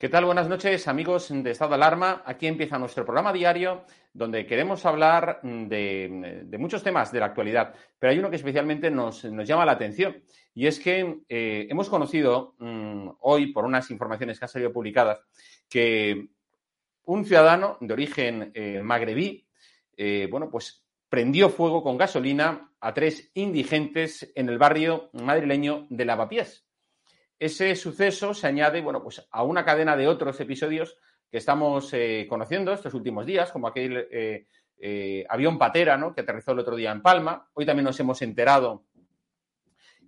¿Qué tal? Buenas noches, amigos de Estado de Alarma. Aquí empieza nuestro programa diario donde queremos hablar de, muchos temas de la actualidad, pero hay uno que especialmente nos, llama la atención y es que eh, hemos conocido mm, hoy, por unas informaciones que han salido publicadas, que un ciudadano de origen eh, magrebí, eh, bueno, pues prendió fuego con gasolina a tres indigentes en el barrio madrileño de Lavapiés. Ese suceso se añade, bueno, pues a una cadena de otros episodios que estamos eh, conociendo estos últimos días, como aquel eh, eh, avión patera, ¿no? Que aterrizó el otro día en Palma. Hoy también nos hemos enterado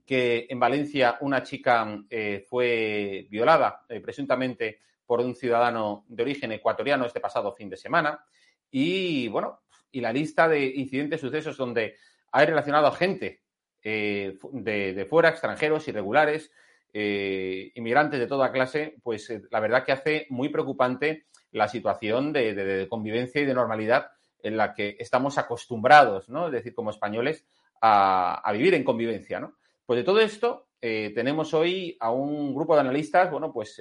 que en Valencia una chica fue violada, presuntamente por un ciudadano de origen ecuatoriano este pasado fin de semana. Y bueno, y la lista de incidentes, sucesos donde hay relacionado a gente de, de fuera, extranjeros, irregulares, eh, inmigrantes de toda clase, pues eh, la verdad que hace muy preocupante la situación de, convivencia y de normalidad en la que estamos acostumbrados, ¿no? Es decir, como españoles, a, vivir en convivencia. Pues de todo esto eh, tenemos hoy a un grupo de analistas, bueno, pues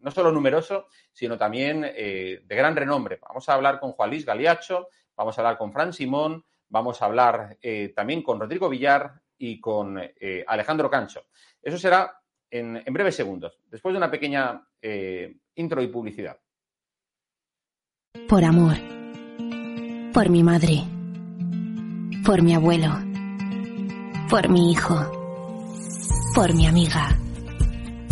no solo numeroso, sino también de gran renombre. Vamos a hablar con Juan Luis Galiacho, vamos a hablar con Fran Simón, vamos a hablar también con Rodrigo Villar y con Alejandro Cancho. Eso será en, breves segundos, después de una pequeña eh, intro y publicidad. Por amor. Por mi madre. Por mi abuelo. Por mi hijo. Por mi amiga.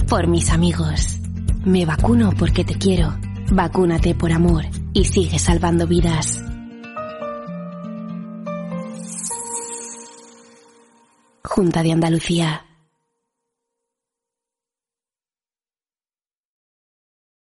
Por mis amigos. Me vacuno porque te quiero. Vacúnate por amor y sigue salvando vidas. Junta de Andalucía.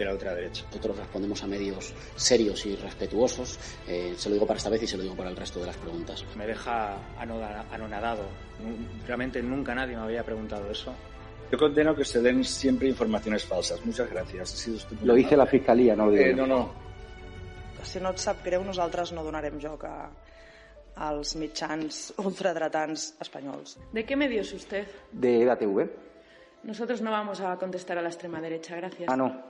de la ultraderecha. Nosotros respondemos a medios serios y respetuosos. Eh, se lo digo para esta vez y se lo digo para el resto de las preguntas. Me deja anonadado. Realmente nunca nadie me había preguntado eso. Yo condeno que se den siempre informaciones falsas. Muchas gracias. lo dice la Fiscalía, no lo eh, no, no. Si no et sap greu, nosaltres no donarem joc a, als mitjans ultradretans espanyols. ¿De qué medio es usted? De EDATV. Nosotros no vamos a contestar a la extrema derecha, gracias. Ah, no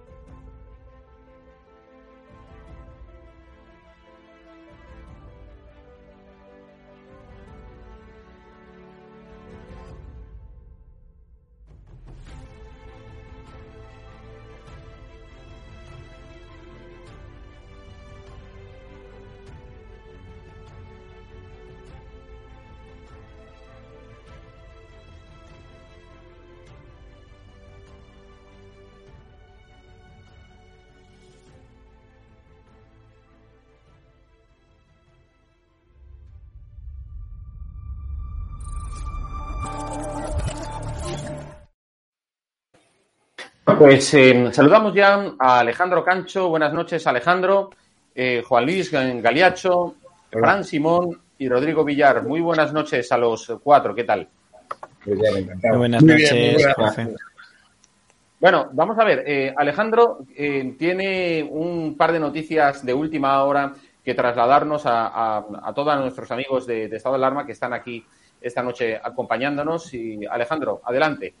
pues eh, saludamos ya a Alejandro Cancho. Buenas noches, Alejandro. Eh, Juan Luis Galiacho, Fran Simón y Rodrigo Villar. Muy buenas noches a los cuatro. ¿Qué tal? Muy bien. Muy buenas Muy noches, bien, muy buenas profe. noches. Bueno, vamos a ver. eh, Alejandro eh, tiene un par de noticias de última hora que trasladarnos a, a- a todos nuestros amigos de, de Estado de Alarma que están aquí esta noche acompañándonos. Y Alejandro, adelante.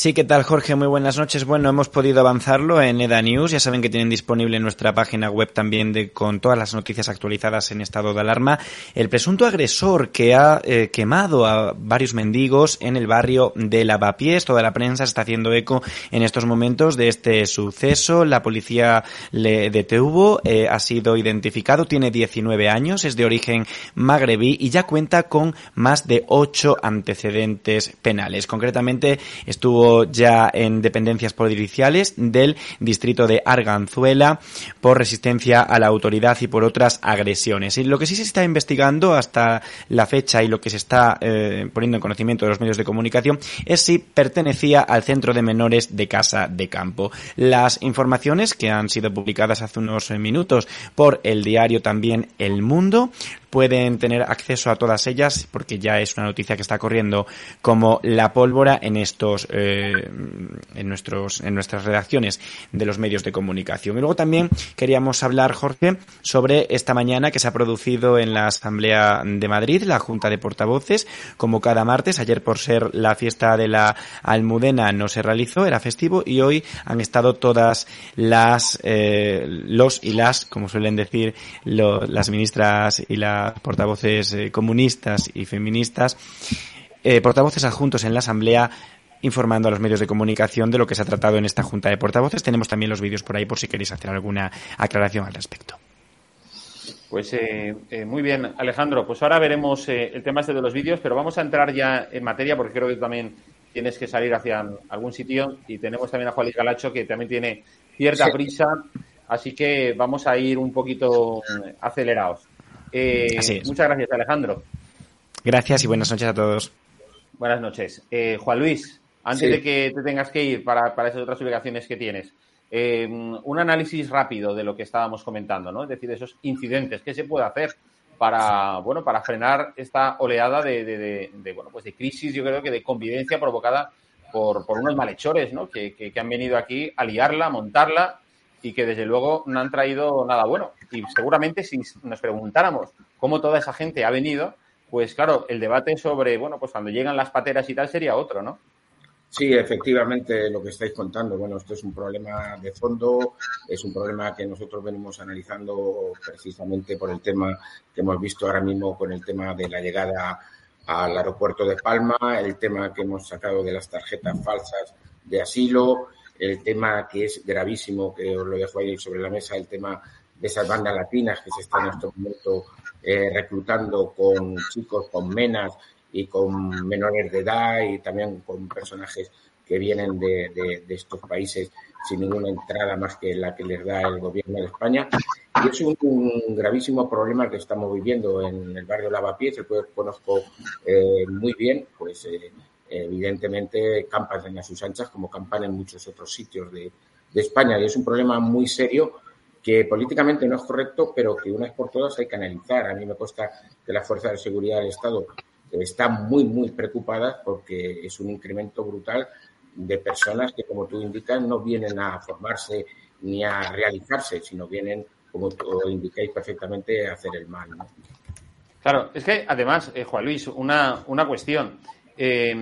Sí, ¿qué tal, Jorge? Muy buenas noches. Bueno, hemos podido avanzarlo en EDA News. Ya saben que tienen disponible nuestra página web también de, con todas las noticias actualizadas en estado de alarma. El presunto agresor que ha eh, quemado a varios mendigos en el barrio de Lavapiés. Toda la prensa está haciendo eco en estos momentos de este suceso. La policía le detuvo, eh, ha sido identificado, tiene 19 años, es de origen magrebí y ya cuenta con más de ocho antecedentes penales. Concretamente, estuvo ya en dependencias policiales del distrito de Arganzuela por resistencia a la autoridad y por otras agresiones. Y lo que sí se está investigando hasta la fecha y lo que se está eh, poniendo en conocimiento de los medios de comunicación es si pertenecía al centro de menores de Casa de Campo. Las informaciones que han sido publicadas hace unos minutos por el diario también El Mundo pueden tener acceso a todas ellas porque ya es una noticia que está corriendo como la pólvora en estos eh, en nuestros en nuestras redacciones de los medios de comunicación. Y luego también queríamos hablar Jorge sobre esta mañana que se ha producido en la Asamblea de Madrid la Junta de Portavoces. Como cada martes ayer por ser la fiesta de la Almudena no se realizó era festivo y hoy han estado todas las eh, los y las como suelen decir las ministras y las portavoces eh, comunistas y feministas, eh, portavoces adjuntos en la Asamblea informando a los medios de comunicación de lo que se ha tratado en esta Junta de Portavoces. Tenemos también los vídeos por ahí por si queréis hacer alguna aclaración al respecto. Pues eh, eh, muy bien, Alejandro. Pues ahora veremos eh, el tema este de los vídeos, pero vamos a entrar ya en materia porque creo que también tienes que salir hacia algún sitio y tenemos también a Juan Luis Galacho que también tiene cierta Sí. prisa, así que vamos a ir un poquito acelerados. Eh, Así es. Muchas gracias, Alejandro. Gracias y buenas noches a todos. Buenas noches. Eh, Juan Luis, antes Sí. de que te tengas que ir para, para esas otras obligaciones que tienes, eh, un análisis rápido de lo que estábamos comentando, ¿no? Es decir, esos incidentes, ¿qué se puede hacer para, bueno, para frenar esta oleada de, de- de- de, bueno, pues de crisis, yo creo que de convivencia provocada por, por unos malhechores, ¿no? Que, que- que han venido aquí a liarla, a montarla y que desde luego no han traído nada bueno. Y seguramente si nos preguntáramos cómo toda esa gente ha venido, pues claro, el debate sobre, bueno, pues cuando llegan las pateras y tal sería otro, ¿no? Sí, efectivamente, lo que estáis contando. Bueno, esto es un problema de fondo, es un problema que nosotros venimos analizando precisamente por el tema que hemos visto ahora mismo con el tema de la llegada al aeropuerto de Palma, el tema que hemos sacado de las tarjetas falsas de asilo, el tema que es gravísimo, que os lo dejo ahí sobre la mesa, el tema de esas bandas latinas que se están en estos momentos eh, reclutando con chicos, con menas y con menores de edad y también con personajes que vienen de, de- de estos países sin ninguna entrada más que la que les da el gobierno de España. Y es un, un gravísimo problema que estamos viviendo en el barrio Lavapiés, el cual conozco eh, muy bien, pues eh, evidentemente campan a sus anchas como campan en muchos otros sitios de, España. Y es un problema muy serio que políticamente no es correcto, pero que una vez por todas hay que analizar. A mí me consta que las fuerzas de seguridad del Estado están muy, muy preocupadas porque es un incremento brutal de personas que, como tú indicas, no vienen a formarse ni a realizarse, sino vienen, como tú indicáis perfectamente, a hacer el mal. Claro, es que además, eh, Juan Luis, una, una cuestión. Eh,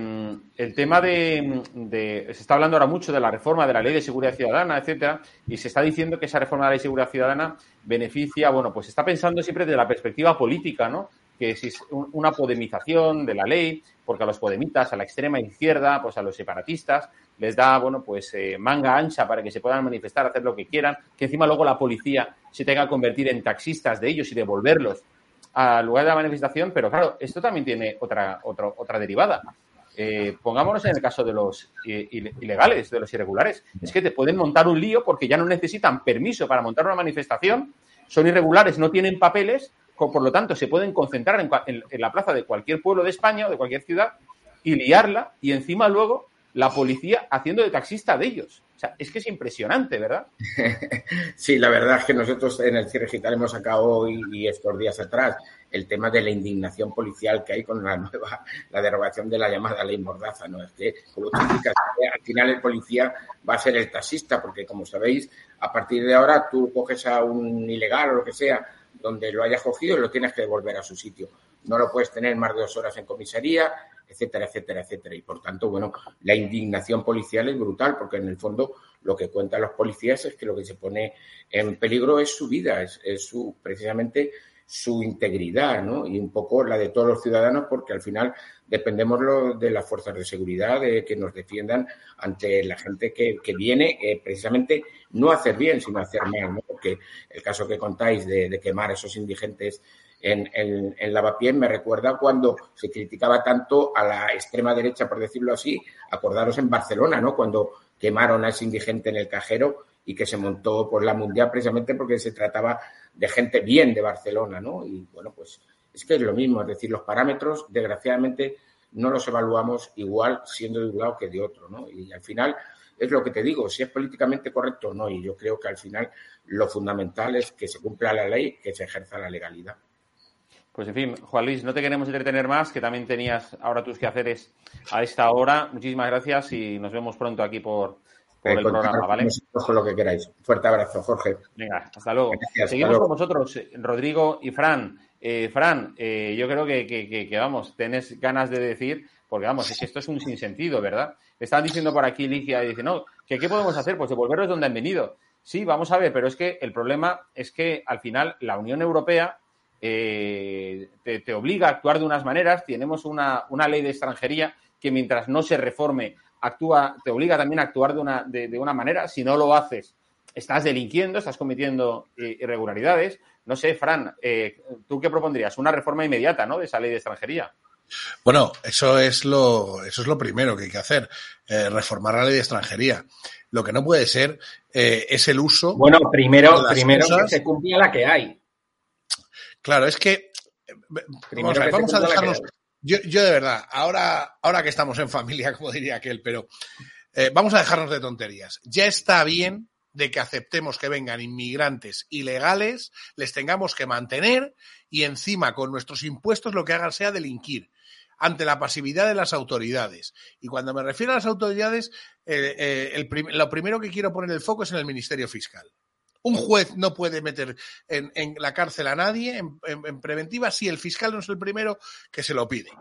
el tema de, de- Se está hablando ahora mucho de la reforma de la Ley de Seguridad Ciudadana, etcétera, y se está diciendo que esa reforma de la Ley de Seguridad Ciudadana beneficia, bueno, pues se está pensando siempre desde la perspectiva política, ¿no? Que es un- una podemización de la ley, porque a los podemitas, a la extrema izquierda, pues a los separatistas, les da, bueno, pues eh, manga ancha para que se puedan manifestar, hacer lo que quieran, que encima luego la policía se tenga que convertir en taxistas de ellos y devolverlos al lugar de la manifestación, pero claro, esto también tiene otra, otra, otra derivada. Eh, pongámonos en el caso de los ile- ilegales, de los irregulares. Es que te pueden montar un lío porque ya no necesitan permiso para montar una manifestación, son irregulares, no tienen papeles, por lo tanto se pueden concentrar en la plaza de cualquier pueblo de España o de cualquier ciudad y liarla y encima luego la policía haciendo de taxista de ellos. O sea, es que es impresionante, ¿verdad? sí, la verdad es que nosotros en el cierre digital hemos sacado hoy y estos días atrás el tema de la indignación policial que hay con la nueva, la derogación de la llamada ley Mordaza, ¿no? Es que, como tú al final el policía va a ser el taxista, porque como sabéis, a partir de ahora tú coges a un ilegal o lo que sea, donde lo hayas cogido lo tienes que devolver a su sitio. No lo puedes tener más de dos horas en comisaría, etcétera, etcétera, etcétera. Y por tanto, bueno, la indignación policial es brutal, porque en el fondo lo que cuentan los policías es que lo que se pone en peligro es su vida, es, su, precisamente su integridad, ¿no? Y un poco la de todos los ciudadanos, porque al final dependemos de las fuerzas de seguridad, de que nos defiendan ante la gente que, que viene eh, precisamente no hacer bien, sino hacer mal, ¿no? Porque el caso que contáis de, de quemar a esos indigentes en, en, en, me recuerda cuando se criticaba tanto a la extrema derecha, por decirlo así, acordaros en Barcelona, ¿no? Cuando quemaron a ese indigente en el cajero y que se montó por la mundial precisamente porque se trataba de gente bien de Barcelona, ¿no? Y bueno, pues es que es lo mismo, es decir, los parámetros, desgraciadamente, no los evaluamos igual siendo de un lado que de otro, ¿no? Y al final es lo que te digo, si es políticamente correcto o no, y yo creo que al final lo fundamental es que se cumpla la ley, que se ejerza la legalidad. Pues en fin, Juan Luis, no te queremos entretener más, que también tenías ahora tus quehaceres a esta hora. Muchísimas gracias y nos vemos pronto aquí por, por el programa, ¿vale? Con lo que queráis. Fuerte abrazo, Jorge. Venga, hasta luego. Gracias, Seguimos hasta luego. con vosotros, Rodrigo y Fran. Eh, Fran, eh, yo creo que, que, que, que, vamos, tenés ganas de decir, porque vamos, es que esto es un sinsentido, ¿verdad? Están diciendo por aquí Ligia, y dice, no, que ¿qué podemos hacer? Pues devolverlos donde han venido. Sí, vamos a ver, pero es que el problema es que al final la Unión Europea eh, te, te, obliga a actuar de unas maneras, tenemos una, una ley de extranjería que mientras no se reforme actúa, te obliga también a actuar de una, de, de una manera. Si no lo haces, estás delinquiendo, estás cometiendo eh, irregularidades. No sé, Fran, eh, ¿tú qué propondrías? Una reforma inmediata, ¿no? De esa ley de extranjería. Bueno, eso es lo, eso es lo primero que hay que hacer, eh, reformar la ley de extranjería. Lo que no puede ser eh, es el uso. Bueno, primero, primero cosas... que se cumpla la que hay. Claro, es que. Primero vamos a, ver, vamos a dejarnos. Yo, yo, de verdad, ahora, ahora que estamos en familia, como diría aquel, pero eh, vamos a dejarnos de tonterías. Ya está bien de que aceptemos que vengan inmigrantes ilegales, les tengamos que mantener y encima con nuestros impuestos lo que hagan sea delinquir ante la pasividad de las autoridades. Y cuando me refiero a las autoridades, eh, eh, el prim lo primero que quiero poner el foco es en el Ministerio Fiscal. Un juez no puede meter en, la cárcel a nadie en, preventiva si el fiscal no es el primero que se lo pide.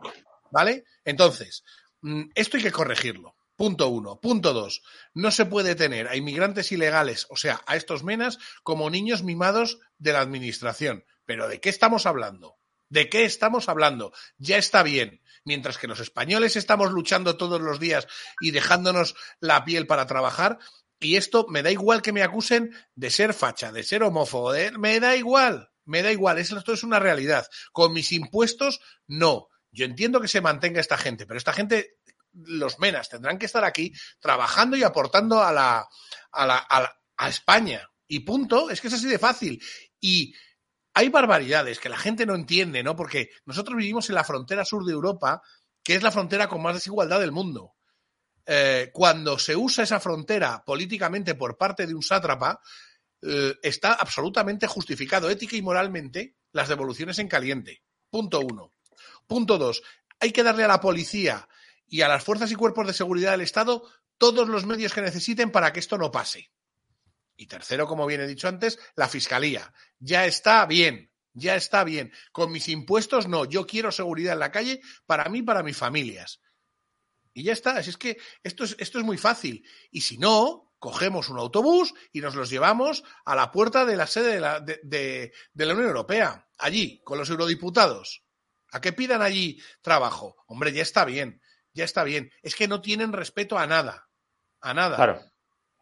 ¿Vale? Entonces, mm, esto hay que corregirlo. Punto uno. Punto dos. No se puede tener a inmigrantes ilegales, o sea, a estos menas, como niños mimados de la administración. Pero ¿de qué estamos hablando? ¿De qué estamos hablando? Ya está bien. Mientras que los españoles estamos luchando todos los días y dejándonos la piel para trabajar, y esto me da igual que me acusen de ser facha, de ser homófobo, de... me da igual, me da igual, esto es una realidad. Con mis impuestos, no. Yo entiendo que se mantenga esta gente, pero esta gente, los menas, tendrán que estar aquí trabajando y aportando a la, a la, a, la, a España. Y punto, es que es así de fácil. Y hay barbaridades que la gente no entiende, ¿no? Porque nosotros vivimos en la frontera sur de Europa, que es la frontera con más desigualdad del mundo. Eh, cuando se usa esa frontera políticamente por parte de un sátrapa, eh, está absolutamente justificado ética y moralmente las devoluciones en caliente. Punto uno. Punto dos. Hay que darle a la policía y a las fuerzas y cuerpos de seguridad del Estado todos los medios que necesiten para que esto no pase. Y tercero, como bien he dicho antes, la fiscalía. Ya está bien, ya está bien. Con mis impuestos no, yo quiero seguridad en la calle para mí para mis familias. Y ya está, es que esto es, esto es muy fácil. Y si no, cogemos un autobús y nos los llevamos a la puerta de la sede de la, de, de, de la Unión Europea, allí, con los eurodiputados. A que pidan allí trabajo. Hombre, ya está bien, ya está bien. Es que no tienen respeto a nada. A nada. Claro.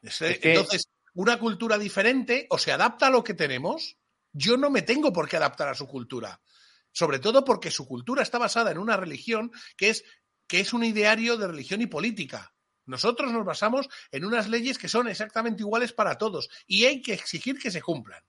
Que... Entonces, una cultura diferente o se adapta a lo que tenemos, yo no me tengo por qué adaptar a su cultura. Sobre todo porque su cultura está basada en una religión que es, que es un ideario de religión y política. Nosotros nos basamos en unas leyes que son exactamente iguales para todos y hay que exigir que se cumplan.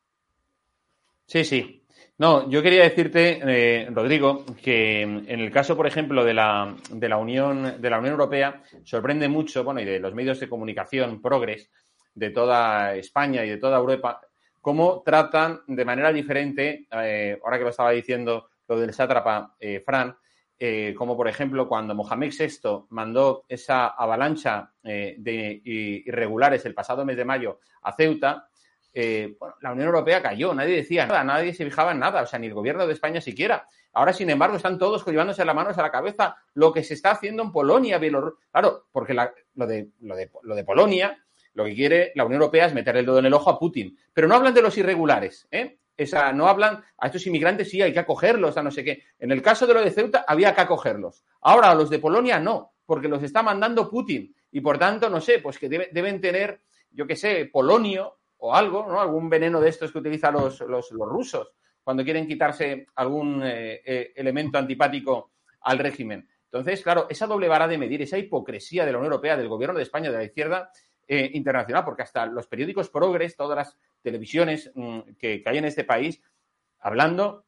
Sí, sí. No, yo quería decirte, eh, Rodrigo, que en el caso, por ejemplo, de la, de la Unión de la Unión Europea, sorprende mucho, bueno, y de los medios de comunicación progres de toda España y de toda Europa, cómo tratan de manera diferente, eh, ahora que lo estaba diciendo lo del sátrapa eh, Fran, eh, como por ejemplo cuando Mohamed VI mandó esa avalancha de irregulares el pasado mes de mayo a Ceuta, la Unión Europea cayó, nadie decía nada, nadie se fijaba en nada, o sea, ni el gobierno de España siquiera. Ahora, sin embargo, están todos llevándose las manos a la cabeza lo que se está haciendo en Polonia, Bielorrusia. Claro, porque lo, de, lo, de, lo de Polonia lo que quiere la Unión Europea es meterle el dedo en el ojo a Putin. Pero no hablan de los irregulares, ¿eh? Esa, no hablan a estos inmigrantes, sí, hay que acogerlos, a no sé qué. En el caso de lo de Ceuta, había que acogerlos. Ahora, a los de Polonia no, porque los está mandando Putin. Y por tanto, no sé, pues que deben tener, yo qué sé, polonio o algo, ¿no? Algún veneno de estos que utilizan los, los, rusos cuando quieren quitarse algún eh, eh, elemento antipático al régimen. Entonces, claro, esa doble vara de medir, esa hipocresía de la Unión Europea, del gobierno de España, de la izquierda, eh, internacional, porque hasta los periódicos progres, todas las televisiones mm, que, hay en este país, hablando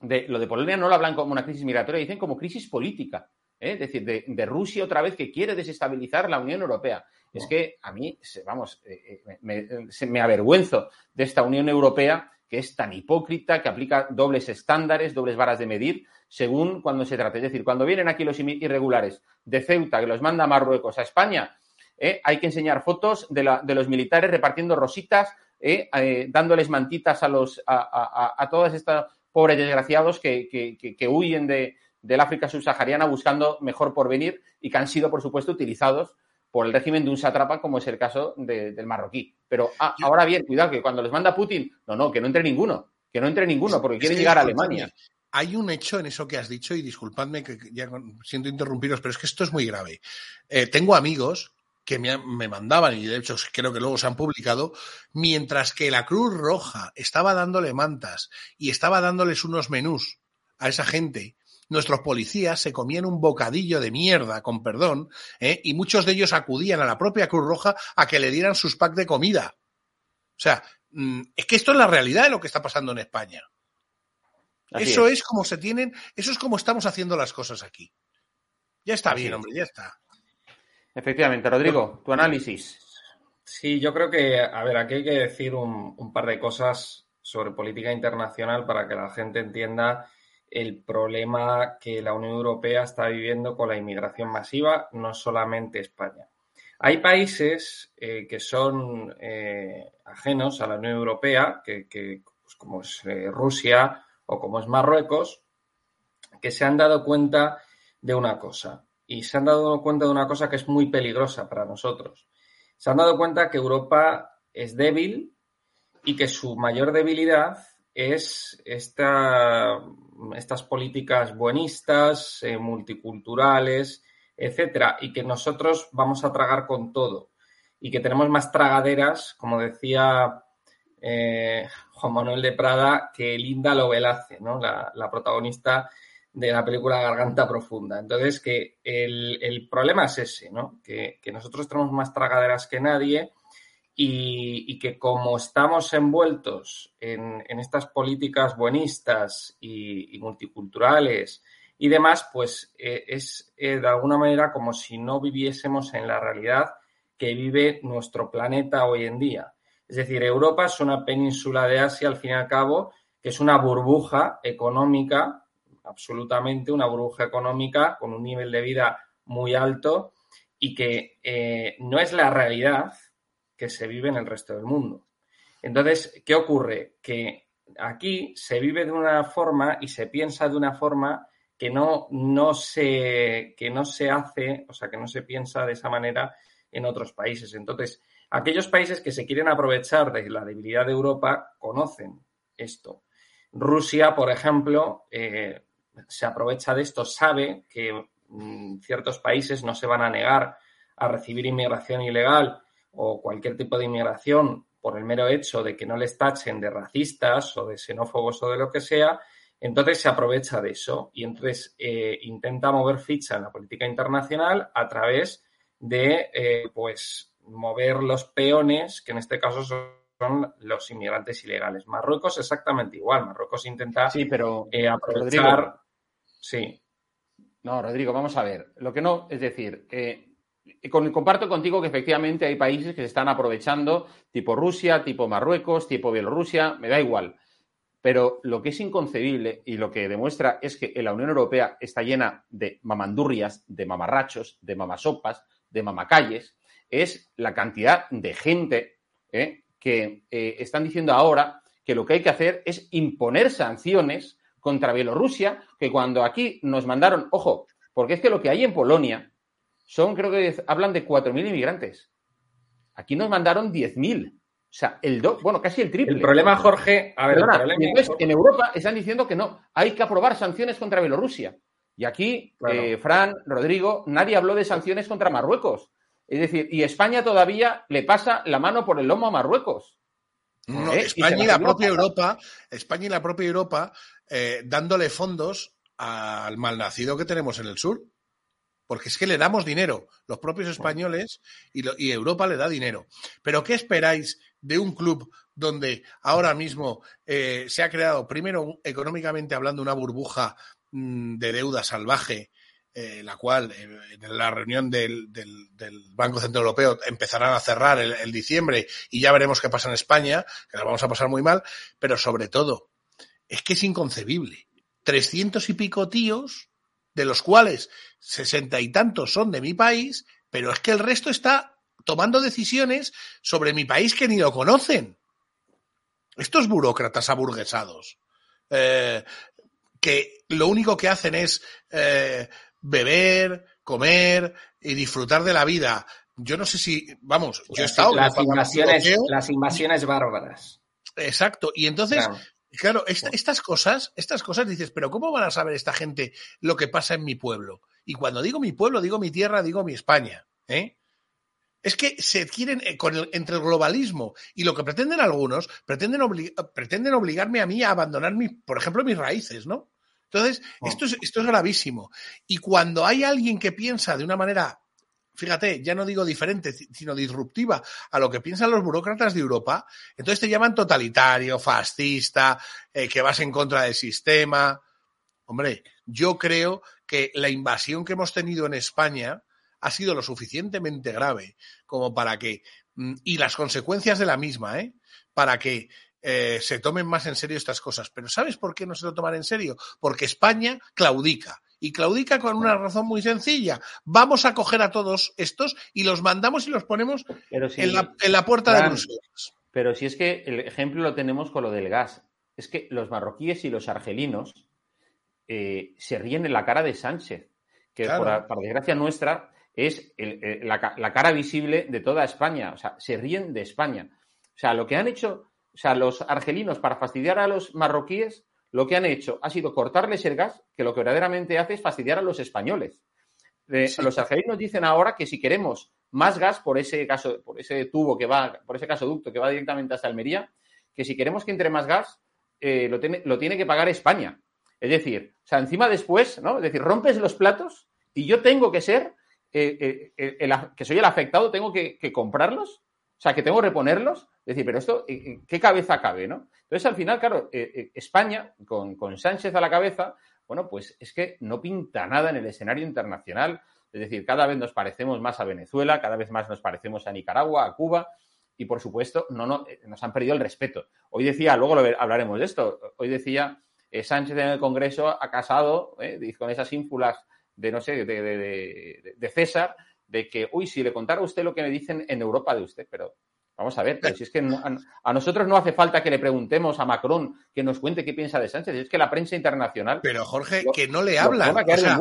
de lo de Polonia, no lo hablan como una crisis migratoria, dicen como crisis política. ¿eh? Es decir, de, Rusia otra vez que quiere desestabilizar la Unión Europea. Es que a mí, vamos, eh, me, me avergüenzo de esta Unión Europea que es tan hipócrita, que aplica dobles estándares, dobles varas de medir, según cuando se trata. Es decir, cuando vienen aquí los irregulares de Ceuta, que los manda Marruecos a España, ¿eh? hay que enseñar fotos de, los militares repartiendo rositas, ¿eh? Eh, dándoles mantitas a, los, a, todos estos pobres desgraciados que, huyen de, del África subsahariana buscando mejor porvenir y que han sido, por supuesto, utilizados por el régimen de un sátrapa, como es el caso del marroquí. Pero ah, ahora bien, cuidado, que cuando les manda Putin, no, no, que no entre ninguno, que no entre ninguno, porque quieren llegar a Alemania. Hay un hecho en eso que has dicho, y disculpadme que ya siento interrumpiros, pero es que esto es muy grave. tengo amigos que me, mandaban, y de hecho creo que luego se han publicado, mientras que la Cruz Roja estaba dándole mantas y estaba dándoles unos menús a esa gente, nuestros policías se comían un bocadillo de mierda, con perdón, ¿eh? y muchos de ellos acudían a la propia Cruz Roja a que le dieran sus packs de comida. O sea, mm, es que esto es la realidad de lo que está pasando en España. eso es. es como se tienen, eso es como estamos haciendo las cosas aquí. Ya está bien, hombre, ya está. Efectivamente, Rodrigo, tu análisis. Sí, yo creo que, a ver, aquí hay que decir un, par de cosas sobre política internacional para que la gente entienda el problema que la Unión Europea está viviendo con la inmigración masiva, no solamente España. Hay países eh, que son eh, ajenos a la Unión Europea, que, pues, como es eh, Rusia o como es Marruecos, que se han dado cuenta de una cosa y se han dado cuenta de una cosa que es muy peligrosa para nosotros. Se han dado cuenta que Europa es débil y que su mayor debilidad es esta, estas políticas buenistas, eh, multiculturales, etcétera, y que nosotros vamos a tragar con todo y que tenemos más tragaderas, como decía eh, Juan Manuel de Prada, que Linda Lovelace, ¿no? la protagonista de la película Garganta Profunda. Entonces, que el, problema es ese, ¿no? Que, nosotros tenemos más tragaderas que nadie y, que como estamos envueltos en, estas políticas buenistas y, multiculturales y demás, pues eh, es eh, de alguna manera como si no viviésemos en la realidad que vive nuestro planeta hoy en día. Es decir, Europa es una península de Asia, al fin y al cabo, que es una burbuja económica absolutamente una burbuja económica con un nivel de vida muy alto y que eh, no es la realidad que se vive en el resto del mundo. Entonces, ¿qué ocurre? Que aquí se vive de una forma y se piensa de una forma que no, no, se, que no se hace, o sea, que no se piensa de esa manera en otros países. Entonces, aquellos países que se quieren aprovechar de la debilidad de Europa conocen esto. Rusia, por ejemplo, eh, se aprovecha de esto, sabe que mm, ciertos países no se van a negar a recibir inmigración ilegal o cualquier tipo de inmigración por el mero hecho de que no les tachen de racistas o de xenófobos o de lo que sea, entonces se aprovecha de eso y entonces eh, intenta mover ficha en la política internacional a través de, eh, pues, mover los peones, que en este caso son los inmigrantes ilegales. Marruecos exactamente igual. Marruecos intenta sí, pero, eh, aprovechar. Sí. No, Rodrigo, vamos a ver. Lo que no, es decir, eh, con, comparto contigo que efectivamente hay países que se están aprovechando, tipo Rusia, tipo Marruecos, tipo Bielorrusia, me da igual. Pero lo que es inconcebible y lo que demuestra es que la Unión Europea está llena de mamandurrias, de mamarrachos, de mamasopas, de mamacalles, es la cantidad de gente ¿eh? que eh, están diciendo ahora que lo que hay que hacer es imponer sanciones contra Bielorrusia, que cuando aquí nos mandaron, ojo, porque es que lo que hay en Polonia son, creo que hablan de 4.000 inmigrantes. Aquí nos mandaron 10.000. O sea, el do, bueno, casi el triple. El problema, Jorge, a ver, Perdona, el problema, entonces, en Europa están diciendo que no, hay que aprobar sanciones contra Bielorrusia. Y aquí, Claro. eh, Fran, Rodrigo, nadie habló de sanciones contra Marruecos. Es decir, y España todavía le pasa la mano por el lomo a Marruecos. No, ¿Eh? España y la propia. Europa, España y la propia Europa eh, dándole fondos al malnacido que tenemos en el sur. Porque es que le damos dinero, los propios españoles y, lo- y Europa le da dinero. Pero ¿qué esperáis de un club donde ahora mismo eh, se ha creado, primero económicamente hablando, una burbuja mm, de deuda salvaje, eh, la cual eh, en la reunión del, del- del Banco Central Europeo empezarán a cerrar el, el diciembre y ya veremos qué pasa en España, que la vamos a pasar muy mal, pero sobre todo, es que es inconcebible. Trescientos y pico tíos, de los cuales sesenta y tantos son de mi país, pero es que el resto está tomando decisiones sobre mi país que ni lo conocen. Estos burócratas aburguesados, eh, que lo único que hacen es eh, beber, comer y disfrutar de la vida. Yo no sé si, vamos, yo he estado las, invasiones, las invasiones bárbaras. Exacto. Y entonces, Claro. Claro, esta- estas cosas, estas cosas dices, pero ¿cómo van a saber esta gente lo que pasa en mi pueblo? Y cuando digo mi pueblo, digo mi tierra, digo mi España. ¿eh? Es que se quieren, eh, con el- entre el globalismo y lo que pretenden algunos, pretenden, pretenden obligarme a mí a abandonar, mi, por ejemplo, mis raíces, ¿no? Entonces, esto, es, esto es gravísimo. Y cuando hay alguien que piensa de una manera, fíjate, ya no digo diferente, sino disruptiva a lo que piensan los burócratas de Europa, entonces te llaman totalitario, fascista, eh, que vas en contra del sistema. Hombre, yo creo que la invasión que hemos tenido en España ha sido lo suficientemente grave como para que, mm, y las consecuencias de la misma, ¿eh? para que eh, se tomen más en serio estas cosas. Pero ¿sabes por qué no se lo toman en serio? Porque España claudica. Y claudica con una razón muy sencilla. Vamos a coger a todos estos y los mandamos y los ponemos si- en, la, en la puerta de Bruselas. Pero si es que el ejemplo lo tenemos con lo del gas. Es que los marroquíes y los argelinos eh, se ríen en la cara de Sánchez, que Claro. por, para desgracia nuestra es el- el- la, la cara visible de toda España. O sea, se ríen de España. O sea, lo que han hecho, o sea, los argelinos para fastidiar a los marroquíes, lo que han hecho ha sido cortarles el gas, que lo que verdaderamente hace es fastidiar a los españoles. Eh, Los argelinos dicen ahora que si queremos más gas por ese caso, por ese tubo que va, por ese gasoducto que va directamente hasta Almería, que si queremos que entre más gas, eh, lo, tiene, lo tiene que pagar España. Es decir, o sea, encima después, ¿no? Es decir, rompes los platos y yo tengo que ser, eh, eh, el- que soy el afectado, tengo que, que comprarlos, sea, que tengo que reponerlos. Es decir, pero esto, ¿en- en ¿qué cabeza cabe, no? Entonces, al final, claro, eh, eh, España, con, con Sánchez a la cabeza, bueno, pues es que no pinta nada en el escenario internacional. Es decir, cada vez nos parecemos más a Venezuela, cada vez más nos parecemos a Nicaragua, a Cuba, y por supuesto, no, no, eh, nos han perdido el respeto. Hoy decía, luego hablaremos de esto, hoy decía Sánchez en el Congreso ha casado con esas ínfulas de, no sé, de- de- de César, de que, uy, si le contara a usted lo que me dicen en Europa de usted, pero vamos a ver, pero si es que no- a, a nosotros no hace falta que le preguntemos a Macron que nos cuente qué piensa de Sánchez, es que la prensa internacional... Pero Jorge, lo- que no le hablan. o sea,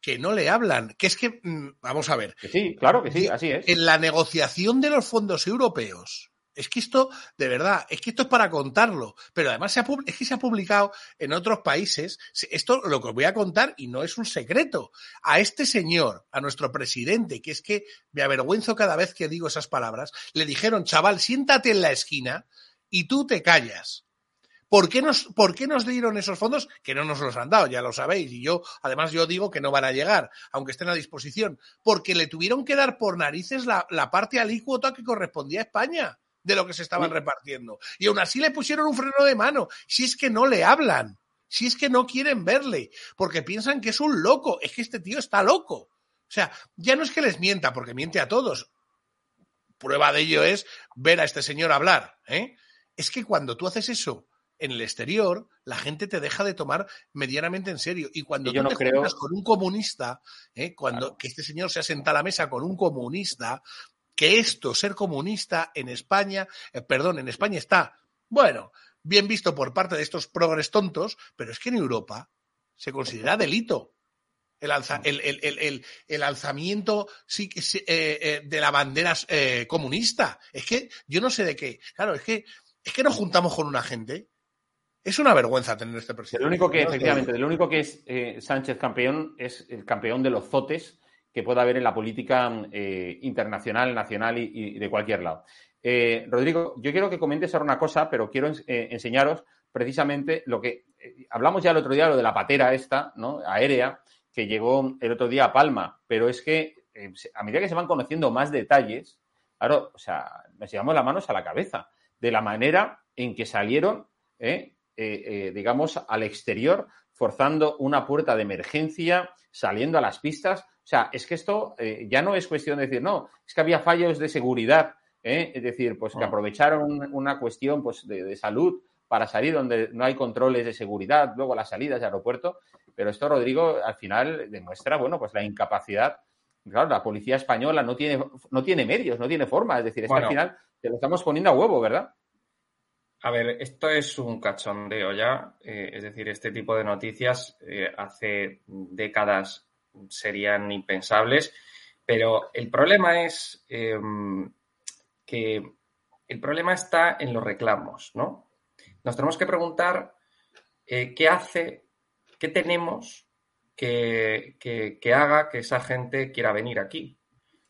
que no le hablan. Que es que, mm, vamos a ver. sí, claro que sí, así es. En la negociación de los fondos europeos, es que esto, de verdad, es que esto es para contarlo. Pero además se ha, es que se ha publicado en otros países. Se- Esto lo que os voy a contar y no es un secreto. A este señor, a nuestro presidente, que es que me avergüenzo cada vez que digo esas palabras, le dijeron, chaval, siéntate en la esquina y tú te callas. ¿Por qué, nos, ¿Por qué nos dieron esos fondos? Que no nos los han dado, ya lo sabéis. Y yo, además, yo digo que no van a llegar, aunque estén a disposición. Porque le tuvieron que dar por narices la, la parte alícuota que correspondía a España de lo que se estaban repartiendo. Y aún así le pusieron un freno de mano. Si es que no le hablan, si es que no quieren verle, porque piensan que es un loco. Es que este tío está loco. O sea, ya no es que les mienta, porque miente a todos. Prueba de ello es ver a este señor hablar. ¿eh? Es que cuando tú haces eso en el exterior, la gente te deja de tomar medianamente en serio. Y cuando tú no te creo... juntas con un comunista, ¿eh? cuando que este señor se asenta a la mesa con un comunista, que esto, ser comunista en España, eh, perdón, en España está, bueno, bien visto por parte de estos progres tontos, pero es que en Europa se considera delito. El, alza, el, el, el, el, alzamiento sí, eh, eh, de la bandera comunista. Es que yo no sé de qué. Claro, es que, es que nos juntamos con una gente. Es una vergüenza tener este presidente. Lo único que, efectivamente, lo único que es Sánchez campeón es el campeón de los zotes que pueda haber en la política eh, internacional, nacional y, de cualquier lado. Eh, Rodrigo, yo quiero que comentes ahora una cosa, pero quiero enseñaros precisamente lo que hablamos ya el otro día, lo de la patera esta, ¿no? Aérea, que llegó el otro día a Palma, pero es que a medida que se van conociendo más detalles, claro, o sea, nos llevamos las manos a la cabeza de la manera en que salieron ¿eh? Eh, eh, digamos, al exterior, forzando una puerta de emergencia, saliendo a las pistas. O sea, es que esto eh, ya no es cuestión de decir, no, es que había fallos de seguridad, es decir, pues que aprovecharon una cuestión pues, de, de, salud para salir donde no hay controles de seguridad, luego las salidas de aeropuerto. Pero esto, Rodrigo, al final demuestra, bueno, pues la incapacidad. Claro, la policía española no tiene, no tiene medios, no tiene forma. Es decir, es bueno. que al final te lo estamos poniendo a huevo, ¿verdad? A ver, esto es un cachondeo ya, eh, es decir, este tipo de noticias eh, hace décadas serían impensables, pero el problema es eh, que el problema está en los reclamos, ¿no? Nos tenemos que preguntar qué hace, qué tenemos que, que, que haga que esa gente quiera venir aquí.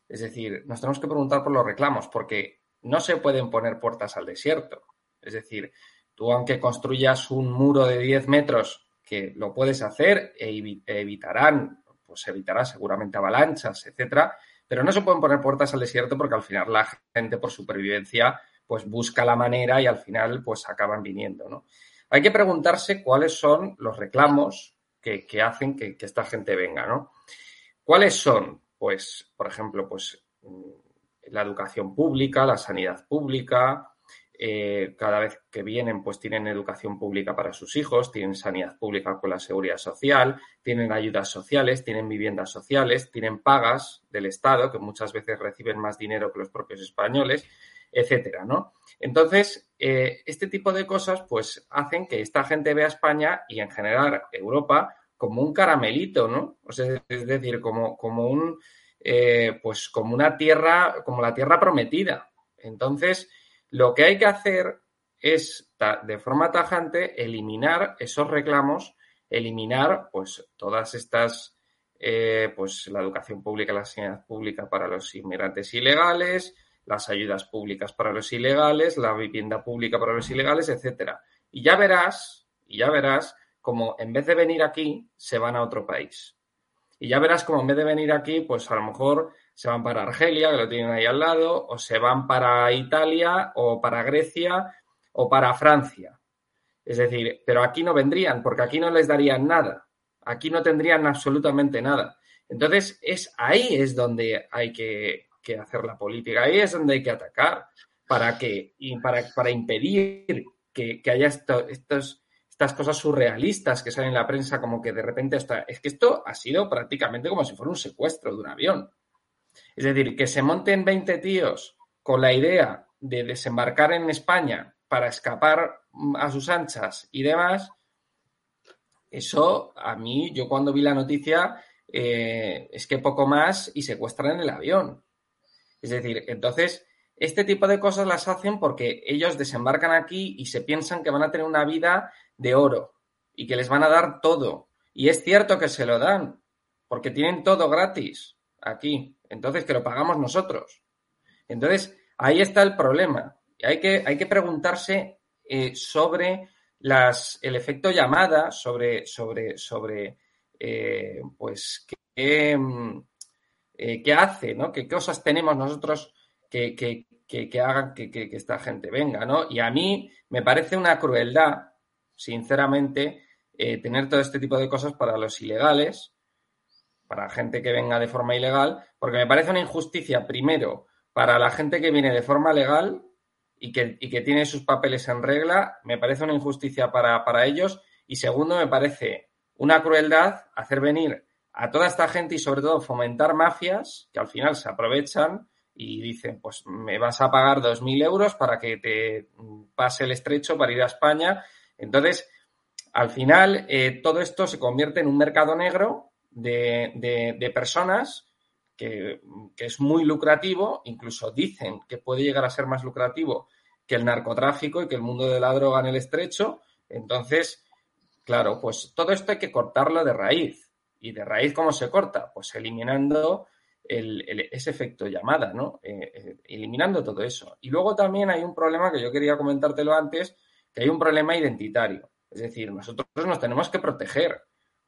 Es decir, nos tenemos que preguntar por los reclamos, porque no se pueden poner puertas al desierto. Es decir, tú aunque construyas un muro de 10 metros, que lo puedes hacer e evitarán, pues evitará seguramente avalanchas, etcétera, pero no se pueden poner puertas al desierto porque al final la gente por supervivencia pues busca la manera y al final pues acaban viniendo, ¿no? Hay que preguntarse cuáles son los reclamos que, que hacen que, esta gente venga, ¿no? ¿Cuáles son? Pues, por ejemplo, pues la educación pública, la sanidad pública, eh, cada vez que vienen, pues tienen educación pública para sus hijos, tienen sanidad pública con la seguridad social, tienen ayudas sociales, tienen viviendas sociales, tienen pagas del Estado, que muchas veces reciben más dinero que los propios españoles, etcétera, ¿no? Entonces, eh, este tipo de cosas, pues, hacen que esta gente vea España y en general Europa como un caramelito, ¿no? Es decir, como, como un, eh, pues, como una tierra, como la tierra prometida. Entonces, lo que hay que hacer es, de forma tajante, eliminar esos reclamos, eliminar, pues, todas estas, eh, pues, la educación pública, la sanidad pública para los inmigrantes ilegales, las ayudas públicas para los ilegales, la vivienda pública para los ilegales, etcétera. Y ya verás, y ya verás como en vez de venir aquí, se van a otro país. Y ya verás como en vez de venir aquí, pues a lo mejor se van para Argelia, que lo tienen ahí al lado, o se van para Italia, o para Grecia, o para Francia. Es decir, pero aquí no vendrían, porque aquí no les darían nada. Aquí no tendrían absolutamente nada. Entonces, es ahí es donde hay que, que hacer la política, ahí es donde hay que atacar para que, y para, para impedir que, que haya esto, estos, estas cosas surrealistas que salen en la prensa, como que de repente está. Es que esto ha sido prácticamente como si fuera un secuestro de un avión. Es decir, que se monten 20 tíos con la idea de desembarcar en España para escapar a sus anchas y demás, eso a mí, yo cuando vi la noticia, eh, es que poco más y secuestran el avión. Es decir, entonces, este tipo de cosas las hacen porque ellos desembarcan aquí y se piensan que van a tener una vida de oro y que les van a dar todo. Y es cierto que se lo dan, porque tienen todo gratis aquí. Entonces, que lo pagamos nosotros. Entonces, ahí está el problema. Hay que, hay que preguntarse eh, sobre las, el efecto llamada, sobre, sobre, sobre eh, pues, qué, eh, qué hace, ¿no? ¿Qué cosas tenemos nosotros que, que, que, hagan que, que, esta gente venga, ¿no? Y a mí me parece una crueldad, sinceramente, tener todo este tipo de cosas para los ilegales, para gente que venga de forma ilegal, porque me parece una injusticia, primero, para la gente que viene de forma legal y que, y que tiene sus papeles en regla, me parece una injusticia para, para ellos, y segundo, me parece una crueldad hacer venir a toda esta gente y sobre todo fomentar mafias que al final se aprovechan y dicen, pues me vas a pagar 2.000 euros para que te pase el estrecho para ir a España. Entonces, al final, eh, todo esto se convierte en un mercado negro de, de, personas que, que, es muy lucrativo, incluso dicen que puede llegar a ser más lucrativo que el narcotráfico y que el mundo de la droga en el estrecho. Entonces, claro, pues todo esto hay que cortarlo de raíz. ¿Y de raíz cómo se corta? Pues eliminando ese efecto llamada, ¿no? Eh, eh, eliminando todo eso. Y luego también hay un problema que yo quería comentártelo antes, que hay un problema identitario. Es decir, nosotros nos tenemos que proteger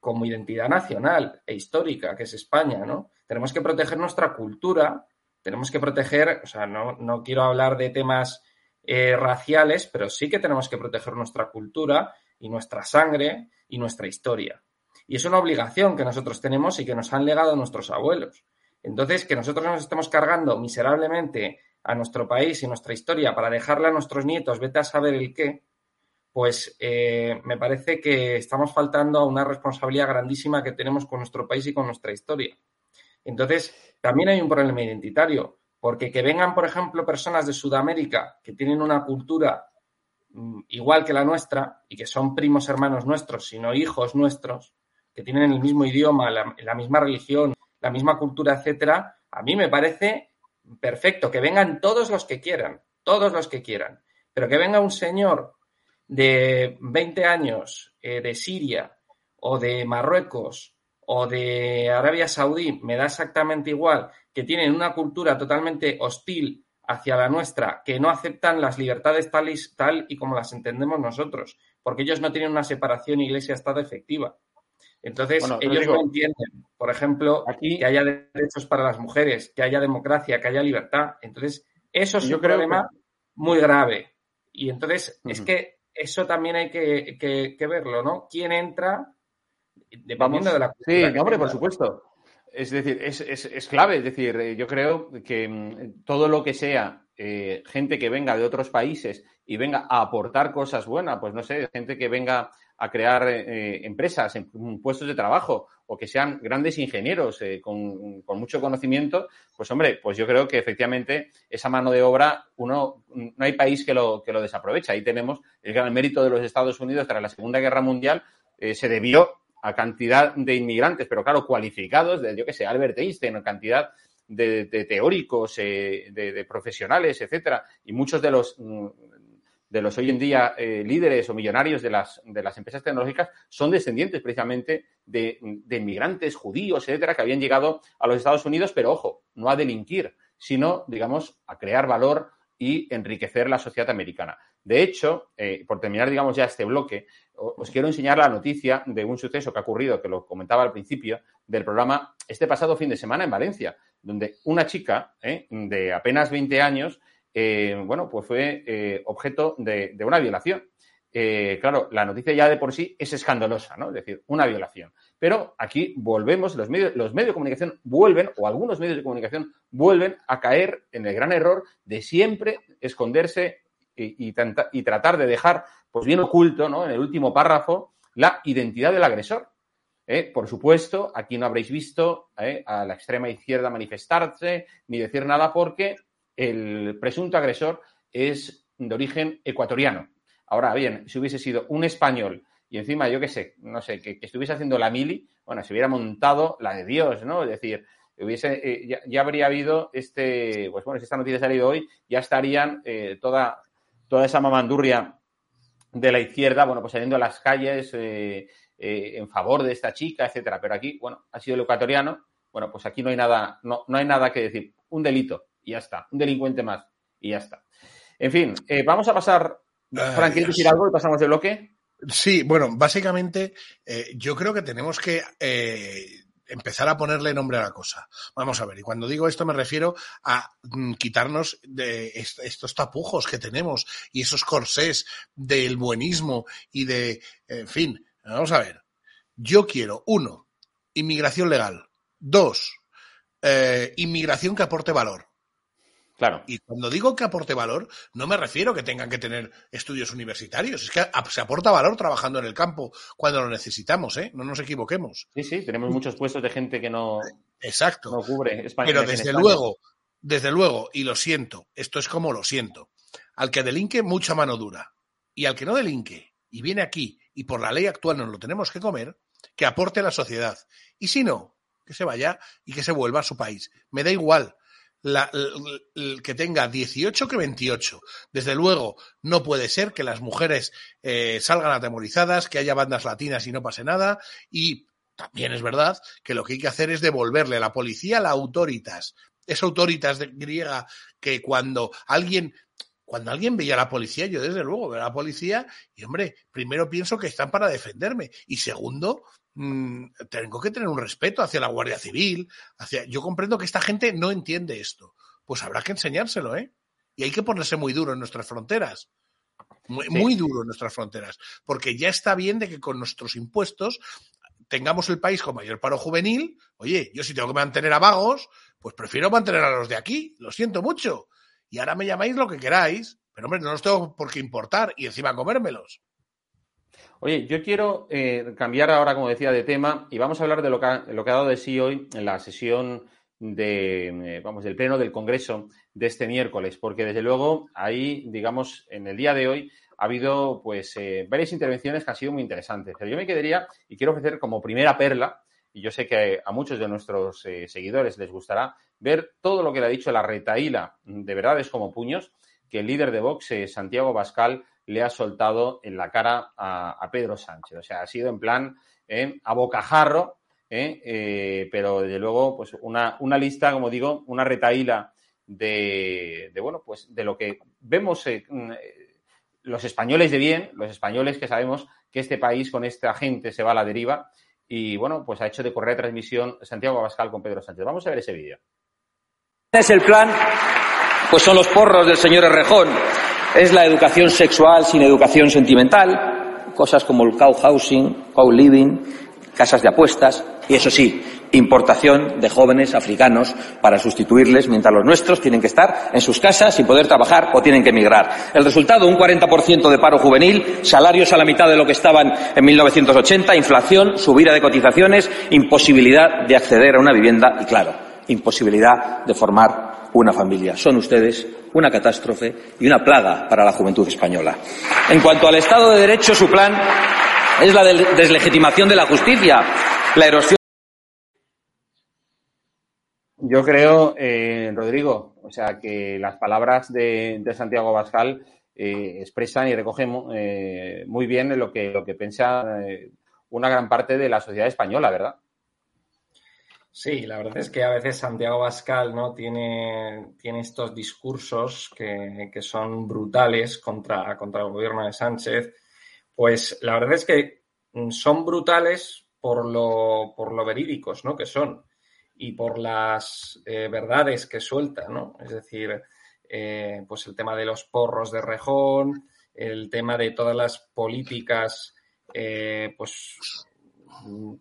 como identidad nacional e histórica, que es España, ¿no? Tenemos que proteger nuestra cultura, tenemos que proteger, o sea, no, no quiero hablar de temas eh, raciales, pero sí que tenemos que proteger nuestra cultura y nuestra sangre y nuestra historia. Y es una obligación que nosotros tenemos y que nos han legado nuestros abuelos. Entonces, que nosotros nos estemos cargando miserablemente a nuestro país y nuestra historia para dejarle a nuestros nietos, vete a saber el qué, pues eh, me parece que estamos faltando a una responsabilidad grandísima que tenemos con nuestro país y con nuestra historia. Entonces, también hay un problema identitario, porque que vengan, por ejemplo, personas de Sudamérica que tienen una cultura mm, igual que la nuestra y que son primos hermanos nuestros, sino hijos nuestros, que tienen el mismo idioma, la misma religión, la misma cultura, etcétera, a mí me parece perfecto que vengan todos los que quieran, todos los que quieran, pero que venga un señor de 20 años eh, de Siria o de Marruecos o de Arabia Saudí, me da exactamente igual, que tienen una cultura totalmente hostil hacia la nuestra, que no aceptan las libertades tal y, tal y como las entendemos nosotros, porque ellos no tienen una separación iglesia-estado efectiva. Entonces, ellos no entienden, por ejemplo, que haya derechos para las mujeres, que haya democracia, que haya libertad. Entonces, eso es un problema muy grave. Y entonces, es que eso también hay que, verlo, ¿no? ¿Quién entra? Dependiendo de la Sí, hombre, por supuesto. Es decir, es, es, clave. Es decir, eh, yo creo que mm, todo lo que sea eh, gente que venga de otros países y venga a aportar cosas buenas, pues no sé, gente que venga a crear eh, empresas, en, puestos de trabajo o que sean grandes ingenieros eh, con, mucho conocimiento, pues hombre, pues yo creo que efectivamente esa mano de obra, uno, no hay país que lo, que lo desaprovecha. Ahí tenemos el gran mérito de los Estados Unidos tras la Segunda Guerra Mundial, eh, se debió a cantidad de inmigrantes, pero claro, cualificados, de, yo qué sé, Albert Einstein, cantidad de, teóricos, de, de, profesionales, etcétera, y muchos de los mm, de los hoy en día eh, líderes o millonarios de las, de las empresas tecnológicas son descendientes precisamente de, inmigrantes judíos, etcétera, que habían llegado a los Estados Unidos, pero ojo, no a delinquir, sino, digamos, a crear valor y enriquecer la sociedad americana. De hecho, eh, por terminar, digamos, ya este bloque, os quiero enseñar la noticia de un suceso que ha ocurrido, que lo comentaba al principio del programa, este pasado fin de semana en Valencia, donde una chica eh, de apenas 20 años eh, bueno, pues fue eh, objeto de, una violación. Eh, claro, la noticia ya de por sí es escandalosa, ¿no? Es decir, una violación. Pero aquí volvemos, los medios, los medios de comunicación vuelven, o algunos medios de comunicación vuelven a caer en el gran error de siempre esconderse y, tratar de dejar, pues bien oculto, ¿no? En el último párrafo, la identidad del agresor. Por supuesto, aquí no habréis visto a la extrema izquierda manifestarse ni decir nada porque el presunto agresor es de origen ecuatoriano. Ahora bien, si hubiese sido un español y encima, yo qué sé, no sé, que, estuviese haciendo la mili, bueno, se hubiera montado la de Dios, ¿no? Es decir, hubiese, eh, ya, habría habido este, pues bueno, si esta noticia ha salido hoy, ya estarían eh, toda, toda esa mamandurria de la izquierda, bueno, pues saliendo a las calles eh, en favor de esta chica, etcétera. Pero aquí, bueno, ha sido el ecuatoriano, bueno, pues aquí no hay nada, no, no hay nada que decir. Un delito y ya está. Un delincuente más y ya está. En fin, eh, vamos a pasar. Frank, ¿quieres decir algo y pasamos de bloque? Sí, bueno, básicamente eh, yo creo que tenemos que. Eh, empezar a ponerle nombre a la cosa. Vamos a ver, y cuando digo esto me refiero a mm, quitarnos de estos tapujos que tenemos y esos corsés del buenismo y de, en fin, vamos a ver. Yo quiero, uno, inmigración legal. Dos, eh, inmigración que aporte valor. Claro. Y cuando digo que aporte valor, no me refiero que tengan que tener estudios universitarios. Es que se aporta valor trabajando en el campo cuando lo necesitamos, ¿eh? No nos equivoquemos. Sí, sí, tenemos muchos puestos de gente que no, Exacto. no cubre España. Pero desde luego, desde luego, y lo siento, esto es como lo siento. Al que delinque, mucha mano dura. Y al que no delinque y viene aquí y por la ley actual nos lo tenemos que comer, que aporte a la sociedad. Y si no, que se vaya y que se vuelva a su país. Me da igual la, que tenga 18 que 28. Desde luego, no puede ser que las mujeres eh, salgan atemorizadas, que haya bandas latinas y no pase nada. Y también es verdad que lo que hay que hacer es devolverle a la policía la autoritas. Esa autoritas de, griega que cuando alguien cuando alguien veía a la policía, yo desde luego veo a la policía y, hombre, primero pienso que están para defenderme y segundo, Mm, tengo que tener un respeto hacia la Guardia Civil. Hacia... Yo comprendo que esta gente no entiende esto. Pues habrá que enseñárselo, ¿eh? Y hay que ponerse muy duro en nuestras fronteras. Muy, muy duro en nuestras fronteras. Porque ya está bien de que con nuestros impuestos tengamos el país con mayor paro juvenil. Oye, yo si tengo que mantener a vagos, pues prefiero mantener a los de aquí. Lo siento mucho. Y ahora me llamáis lo que queráis. Pero hombre, no los tengo por qué importar y encima comérmelos. Oye, yo quiero eh, cambiar ahora, como decía, de tema y vamos a hablar de lo que ha, lo que ha dado de sí hoy en la sesión de, eh, vamos, del Pleno del Congreso de este miércoles, porque desde luego ahí, digamos, en el día de hoy ha habido pues eh, varias intervenciones que han sido muy interesantes. Pero yo me quedaría y quiero ofrecer como primera perla, y yo sé que a muchos de nuestros seguidores les gustará, ver todo lo que le ha dicho la retaíla de verdades como puños, que el líder de Vox, Santiago Bascal, le ha soltado en la cara a, Pedro Sánchez. O sea, ha sido en plan eh, a bocajarro, eh, eh, pero desde luego, pues una, una, lista, como digo, una retaíla de, bueno, pues de lo que vemos mm, los españoles de bien, los españoles que sabemos que este país con esta gente se va a la deriva. Y bueno, pues ha hecho de correa transmisión Santiago Abascal con Pedro Sánchez. Vamos a ver ese vídeo. Es el plan, pues son los porros del señor Errejón es la educación sexual sin educación sentimental, cosas como el cow housing, cow living, casas de apuestas y eso sí, importación de jóvenes africanos para sustituirles mientras los nuestros tienen que estar en sus casas sin poder trabajar o tienen que emigrar. El resultado, un 40% de paro juvenil, salarios a la mitad de lo que estaban en 1980, inflación, subida de cotizaciones, imposibilidad de acceder a una vivienda y, claro, imposibilidad de formar una familia. Son ustedes una catástrofe y una plaga para la juventud española. En cuanto al Estado de Derecho, su plan es la deslegitimación de la justicia, la erosión. Yo creo, eh, Rodrigo, o sea, que las palabras de, Santiago Bascal eh, expresan y recogen eh, muy bien lo que, lo que piensa una gran parte de la sociedad española, ¿verdad? Sí, la verdad es que a veces Santiago Bascal ¿no? tiene, tiene estos discursos que, son brutales contra, contra, el gobierno de Sánchez. Pues la verdad es que son brutales por lo, por lo verídicos ¿no? que son y por las eh, verdades que suelta, ¿no? Es decir, eh, pues el tema de los porros de rejón, el tema de todas las políticas eh, pues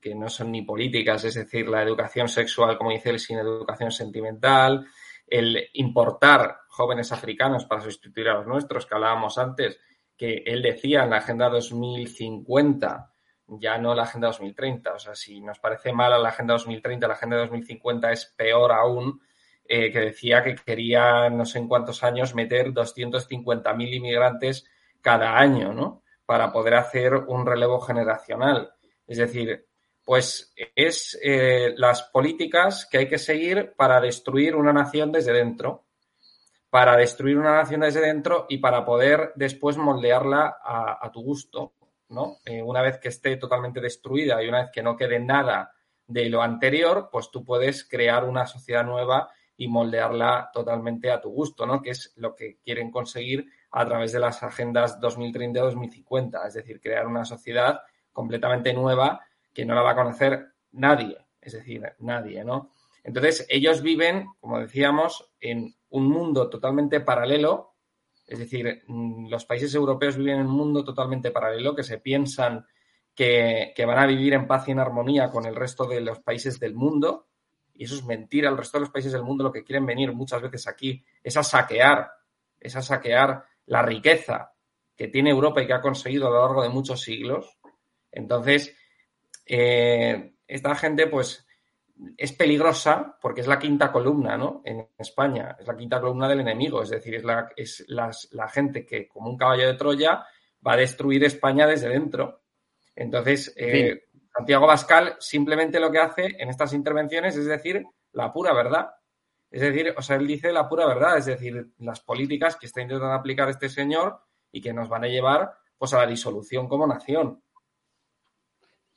que no son ni políticas, es decir, la educación sexual, como dice él, sin educación sentimental, el importar jóvenes africanos para sustituir a los nuestros, que hablábamos antes, que él decía en la Agenda 2050, ya no la Agenda 2030. O sea, si nos parece mala la Agenda 2030, la Agenda 2050 es peor aún, eh, que decía que quería no sé en cuántos años meter 250.000 inmigrantes cada año, ¿no? Para poder hacer un relevo generacional. Es decir, pues es eh, las políticas que hay que seguir para destruir una nación desde dentro, para destruir una nación desde dentro y para poder después moldearla a, tu gusto, ¿no? Eh, una vez que esté totalmente destruida y una vez que no quede nada de lo anterior, pues tú puedes crear una sociedad nueva y moldearla totalmente a tu gusto, ¿no? Que es lo que quieren conseguir a través de las agendas 2030-2050, es decir, crear una sociedad completamente nueva que no la va a conocer nadie, Es decir, nadie, ¿no? Entonces, ellos viven, como decíamos, en un mundo totalmente paralelo. Es decir, mm, los países europeos viven en un mundo totalmente paralelo que se piensan que, que van a vivir en paz y en armonía con el resto de los países del mundo. Y eso es mentira. El resto de los países del mundo lo que quieren venir muchas veces aquí es a saquear, es a saquear la riqueza que tiene Europa y que ha conseguido a lo largo de muchos siglos. Entonces, eh, esta gente, pues, es peligrosa porque es la quinta columna, ¿no? En España, es la quinta columna del enemigo, es decir, es la, es la gente que, como un caballo de Troya, va a destruir España desde dentro. Entonces, eh, Santiago Bascal simplemente lo que hace en estas intervenciones es decir la pura verdad. Es decir, o sea, él dice la pura verdad, es decir, las políticas que está intentando aplicar este señor y que nos van a llevar pues a la disolución como nación.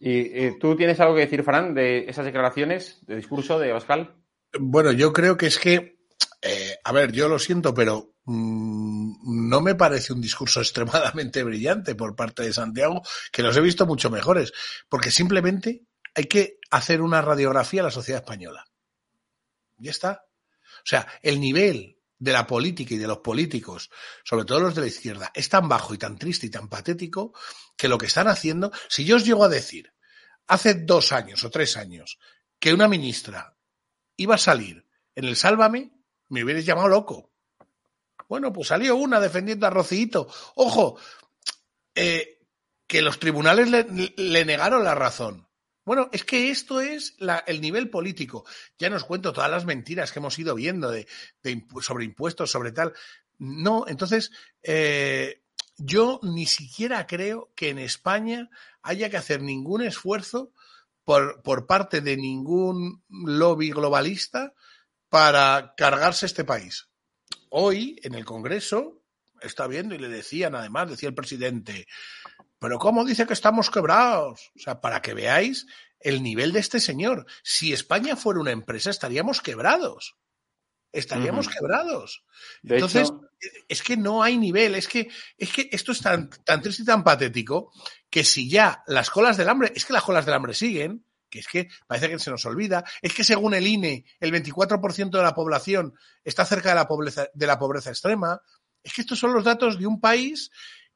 ¿Y tú tienes algo que decir, Fran, de esas declaraciones de discurso de Pascal? Bueno, yo creo que es que, eh, a ver, yo lo siento, pero mmm, no me parece un discurso extremadamente brillante por parte de Santiago, que los he visto mucho mejores, porque simplemente hay que hacer una radiografía a la sociedad española. Ya está. O sea, el nivel de la política y de los políticos, sobre todo los de la izquierda, es tan bajo y tan triste y tan patético que lo que están haciendo, si yo os llego a decir hace dos años o tres años que una ministra iba a salir en el Sálvame, me hubierais llamado loco. Bueno, pues salió una defendiendo a Rocito. Ojo, eh, que los tribunales le, negaron la razón. Bueno, es que esto es el nivel político. Ya nos cuento todas las mentiras que hemos ido viendo de sobre impuestos, sobre tal. No, entonces, eh, yo ni siquiera creo que en España haya que hacer ningún esfuerzo por, por parte de ningún lobby globalista para cargarse este país. Hoy, en el Congreso, está viendo y le decían, además, decía el presidente, pero ¿cómo dice que estamos quebrados? O sea, para que veáis el nivel de este señor. Si España fuera una empresa, estaríamos quebrados estaríamos uh -huh. quebrados. De Entonces, hecho... es que no hay nivel, es que, es que esto es tan, tan triste y tan patético que si ya las colas del hambre, es que las colas del hambre siguen, que es que parece que se nos olvida, es que según el INE, el 24% de la población está cerca de la pobreza, de la pobreza extrema, es que estos son los datos de un país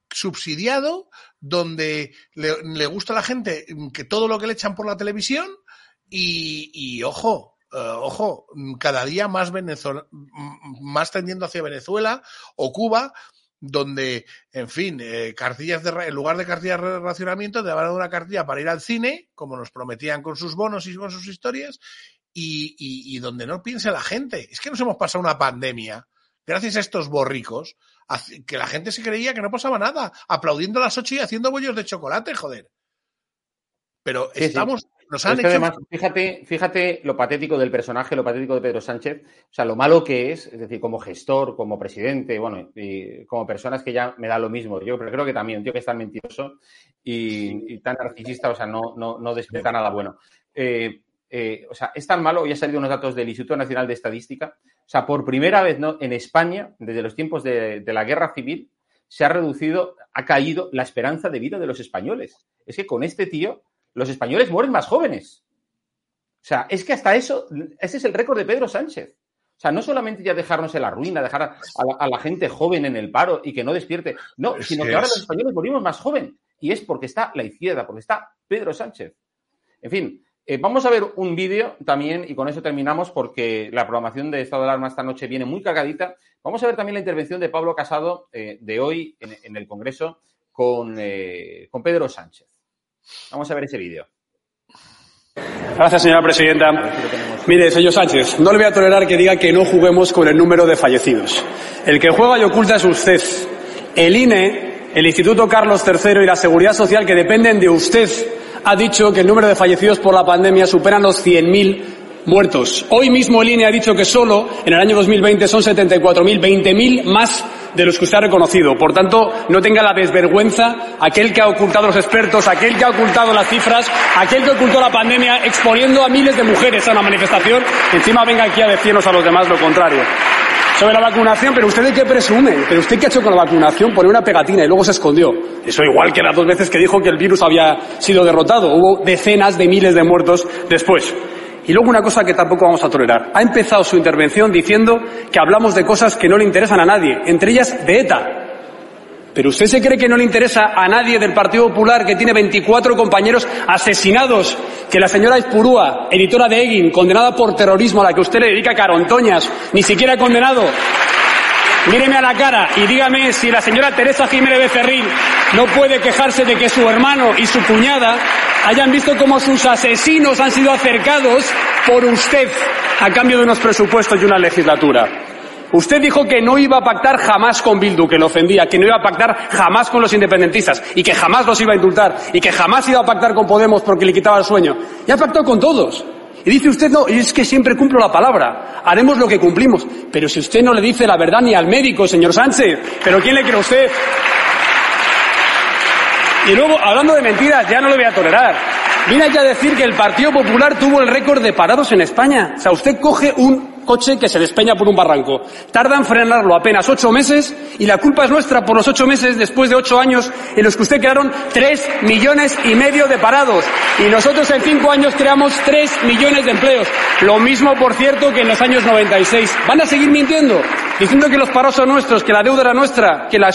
subsidiado donde le, le gusta a la gente que todo lo que le echan por la televisión y, y ojo, Uh, ojo, cada día más, Venezuela, más tendiendo hacia Venezuela o Cuba, donde, en fin, eh, cartillas de, en lugar de cartillas de racionamiento, te van a dar una cartilla para ir al cine, como nos prometían con sus bonos y con sus historias, y, y, y donde no piense la gente. Es que nos hemos pasado una pandemia, gracias a estos borricos, que la gente se creía que no pasaba nada, aplaudiendo a las ocho y haciendo bollos de chocolate, joder. Pero sí, estamos, sí. Nos han es que hecho... además, fíjate, fíjate lo patético del personaje, lo patético de Pedro Sánchez, o sea, lo malo que es, es decir, como gestor, como presidente, bueno, y como persona es que ya me da lo mismo. Yo creo que también, un tío que es tan mentiroso y, y tan narcisista, o sea, no, no, no despierta nada bueno. Eh, eh, o sea, es tan malo, ya han salido unos datos del Instituto Nacional de Estadística, o sea, por primera vez ¿no? en España, desde los tiempos de, de la guerra civil, se ha reducido, ha caído la esperanza de vida de los españoles. Es que con este tío los españoles mueren más jóvenes. O sea, es que hasta eso, ese es el récord de Pedro Sánchez. O sea, no solamente ya dejarnos en la ruina, dejar a la, a la gente joven en el paro y que no despierte, no, es sino que, que ahora los españoles morimos más joven. Y es porque está la izquierda, porque está Pedro Sánchez. En fin, eh, vamos a ver un vídeo también, y con eso terminamos, porque la programación de Estado de Alarma esta noche viene muy cargadita. Vamos a ver también la intervención de Pablo Casado eh, de hoy en, en, el Congreso con, eh, con Pedro Sánchez. Vamos a ver ese vídeo. Gracias, señora presidenta. Mire, señor Sánchez, no le voy a tolerar que diga que no juguemos con el número de fallecidos. El que juega y oculta es usted. El INE, el Instituto Carlos III y la Seguridad Social, que dependen de usted, ha dicho que el número de fallecidos por la pandemia superan los 100.000 muertos. Hoy mismo el INE ha dicho que solo en el año 2020 son 74.000, 20.000 más de los que usted ha reconocido. Por tanto, no tenga la desvergüenza aquel que ha ocultado los expertos, aquel que ha ocultado las cifras, aquel que ocultó la pandemia exponiendo a miles de mujeres a una manifestación, encima venga aquí a decirnos a los demás lo contrario. Sobre la vacunación, pero usted de qué presume, pero usted qué ha hecho con la vacunación, poner una pegatina y luego se escondió. Eso igual que las dos veces que dijo que el virus había sido derrotado. Hubo decenas de miles de muertos después. Y luego una cosa que tampoco vamos a tolerar. Ha empezado su intervención diciendo que hablamos de cosas que no le interesan a nadie, entre ellas de ETA. Pero usted se cree que no le interesa a nadie del Partido Popular que tiene 24 compañeros asesinados, que la señora Espurúa, editora de Egin, condenada por terrorismo a la que usted le dedica carontoñas, ni siquiera ha condenado. Míreme a la cara y dígame si la señora Teresa Jiménez Becerril no puede quejarse de que su hermano y su cuñada hayan visto cómo sus asesinos han sido acercados por usted a cambio de unos presupuestos y una legislatura. Usted dijo que no iba a pactar jamás con Bildu, que lo ofendía, que no iba a pactar jamás con los independentistas y que jamás los iba a indultar y que jamás iba a pactar con Podemos porque le quitaba el sueño. Ya ha pactado con todos. Y dice usted, no, es que siempre cumplo la palabra. Haremos lo que cumplimos. Pero si usted no le dice la verdad ni al médico, señor Sánchez, ¿pero quién le cree a usted? Y luego, hablando de mentiras, ya no lo voy a tolerar. Viene ya a decir que el Partido Popular tuvo el récord de parados en España. O sea, usted coge un coche que se despeña por un barranco. Tarda en frenarlo apenas ocho meses y la culpa es nuestra por los ocho meses después de ocho años en los que usted crearon tres millones y medio de parados. Y nosotros en cinco años creamos tres millones de empleos. Lo mismo, por cierto, que en los años 96. ¿Van a seguir mintiendo? Diciendo que los parados son nuestros, que la deuda era nuestra, que la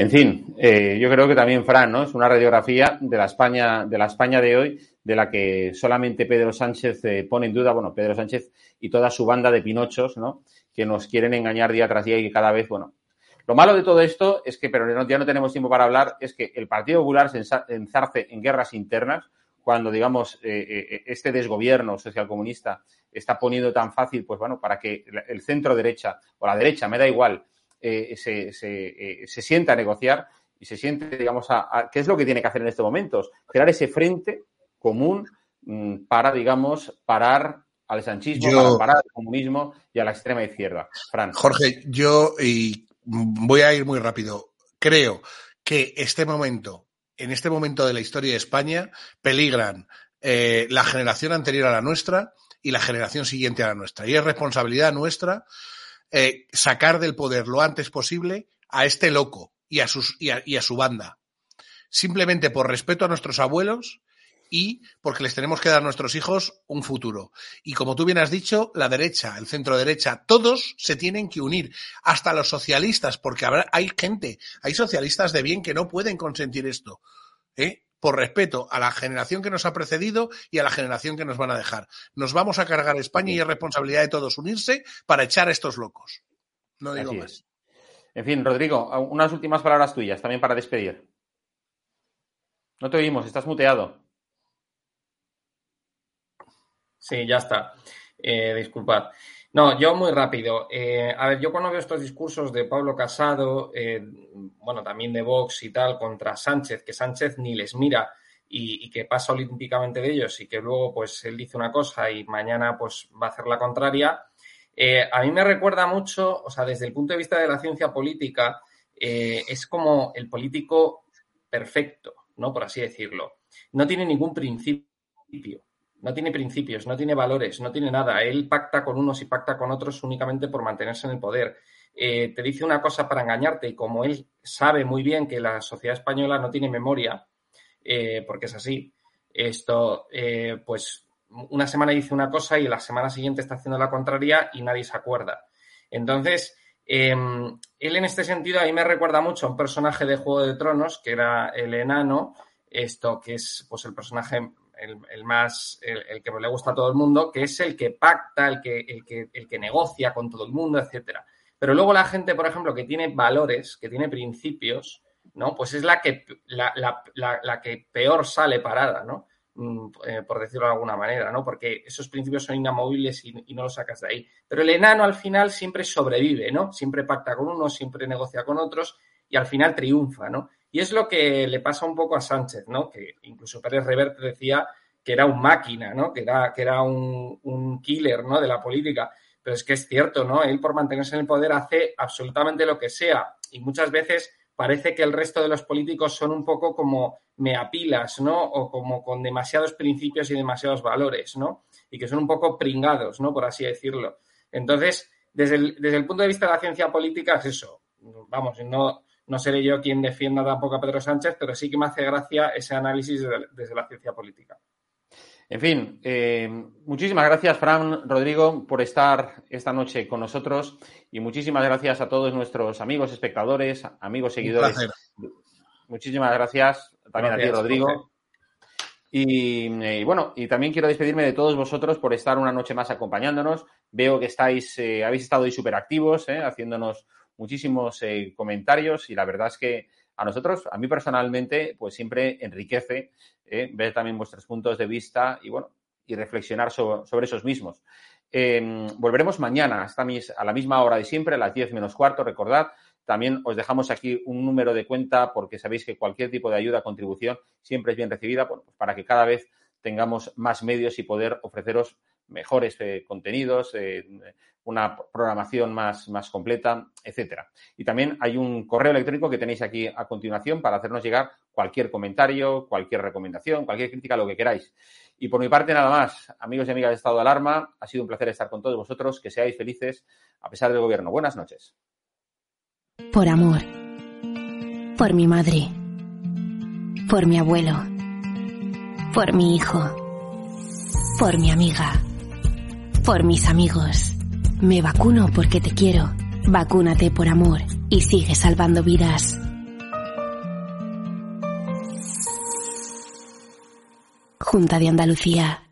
en fin, eh, yo creo que también, Fran, ¿no? Es una radiografía de la España, de la España de hoy, de la que solamente Pedro Sánchez eh, pone en duda, bueno, Pedro Sánchez y toda su banda de pinochos, ¿no? Que nos quieren engañar día tras día y cada vez, bueno. Lo malo de todo esto es que, pero ya no tenemos tiempo para hablar, es que el Partido Popular se enzarce en guerras internas cuando, digamos, eh, este desgobierno socialcomunista está poniendo tan fácil, pues bueno, para que el centro derecha o la derecha, me da igual, eh, se, se, eh, se, sienta a negociar y se siente, digamos, a, qué es lo que tiene que hacer en estos momentos, crear ese frente común mm, para, digamos, parar al sanchismo, para parar al comunismo y a la extrema izquierda. Fran. Jorge, yo y voy a ir muy rápido. Creo que este momento, en este momento de la historia de España, peligran eh, la generación anterior a la nuestra y la generación siguiente a la nuestra. Y es responsabilidad nuestra eh, sacar del poder lo antes posible a este loco y a, sus, y a, su banda. Simplemente por respeto a nuestros abuelos y porque les tenemos que dar a nuestros hijos un futuro. Y como tú bien has dicho, la derecha, el centro derecha, todos se tienen que unir, hasta los socialistas, porque habrá, hay gente, hay socialistas de bien que no pueden consentir esto. ¿eh? Por respeto a la generación que nos ha precedido y a la generación que nos van a dejar. Nos vamos a cargar España y es responsabilidad de todos unirse para echar a estos locos. No digo más. En fin, Rodrigo, unas últimas palabras tuyas también para despedir. No te oímos, estás muteado. Sí, ya está. Eh, disculpad. No, yo muy rápido. Eh, a ver, yo cuando veo estos discursos de Pablo Casado, eh, bueno, también de Vox y tal, contra Sánchez, que Sánchez ni les mira y, que pasa olímpicamente de ellos y que luego pues él dice una cosa y mañana pues va a hacer la contraria, eh, a mí me recuerda mucho, o sea, desde el punto de vista de la ciencia política, es como el político perfecto, ¿no? Por así decirlo. No tiene ningún principio no tiene principios, no tiene valores, no tiene nada. Él pacta con unos y pacta con otros únicamente por mantenerse en el poder. Eh, te dice una cosa para engañarte y como él sabe muy bien que la sociedad española no tiene memoria, eh, porque es así, esto, eh, pues una semana dice una cosa y la semana siguiente está haciendo la contraria y nadie se acuerda. Entonces, em, él en este sentido a mí me recuerda mucho a un personaje de Juego de Tronos, que era el enano, esto que es pues el personaje el, más, el, que le gusta a todo el mundo, que es el que pacta, el que, el que, el que negocia con todo el mundo, etcétera. Pero luego la gente, por ejemplo, que tiene valores, que tiene principios, ¿no? Pues es la que, la, la, la, que peor sale parada, ¿no? Mm, eh, por decirlo de alguna manera, ¿no? Porque esos principios son inamovibles y, y, no los sacas de ahí. Pero el enano al final siempre sobrevive, ¿no? Siempre pacta con unos, siempre negocia con otros y al final triunfa, ¿no? Y es lo que le pasa un poco a Sánchez, ¿no? Que incluso Pérez Reverte decía que era un máquina, ¿no? Que era, que era un, un killer, ¿no? De la política. Pero es que es cierto, ¿no? Él por mantenerse en el poder hace absolutamente lo que sea. Y muchas veces parece que el resto de los políticos son un poco como meapilas, ¿no? O como con demasiados principios y demasiados valores, ¿no? Y que son un poco pringados, ¿no? Por así decirlo. Entonces, desde el, desde el punto de vista de la ciencia política es eso. Vamos, no, no seré yo quien defienda tampoco a Pedro Sánchez, pero sí que me hace gracia ese análisis desde, la ciencia política. En fin, eh, muchísimas gracias, Fran, Rodrigo, por estar esta noche con nosotros y muchísimas gracias a todos nuestros amigos espectadores, amigos seguidores. Muchísimas gracias también a ti, Rodrigo. Y, y, bueno, y también quiero despedirme de todos vosotros por estar una noche más acompañándonos. Veo que estáis, eh, habéis estado hoy súper activos, eh, haciéndonos muchísimos eh, comentarios y la verdad es que a nosotros, a mí personalmente, pues siempre enriquece eh, ver también vuestros puntos de vista y bueno, y reflexionar sobre, sobre esos mismos. Eh, volveremos mañana hasta mis, a la misma hora de siempre, a las 10 menos cuarto, recordad. También os dejamos aquí un número de cuenta porque sabéis que cualquier tipo de ayuda, contribución, siempre es bien recibida pues para que cada vez tengamos más medios y poder ofreceros mejores eh, contenidos, eh, una programación más, más completa, etcétera. Y también hay un correo electrónico que tenéis aquí a continuación para hacernos llegar cualquier comentario, cualquier recomendación, cualquier crítica, lo que queráis. Y por mi parte, nada más. Amigos y amigas de Estado de Alarma, ha sido un placer estar con todos vosotros. Que seáis felices a pesar del gobierno. Buenas noches. Por amor. Por mi madre. Por mi abuelo. Por mi hijo. Por mi amiga. Por mis amigos. Me vacuno porque te quiero. Vacúnate por amor y sigue salvando vidas. Junta de Andalucía.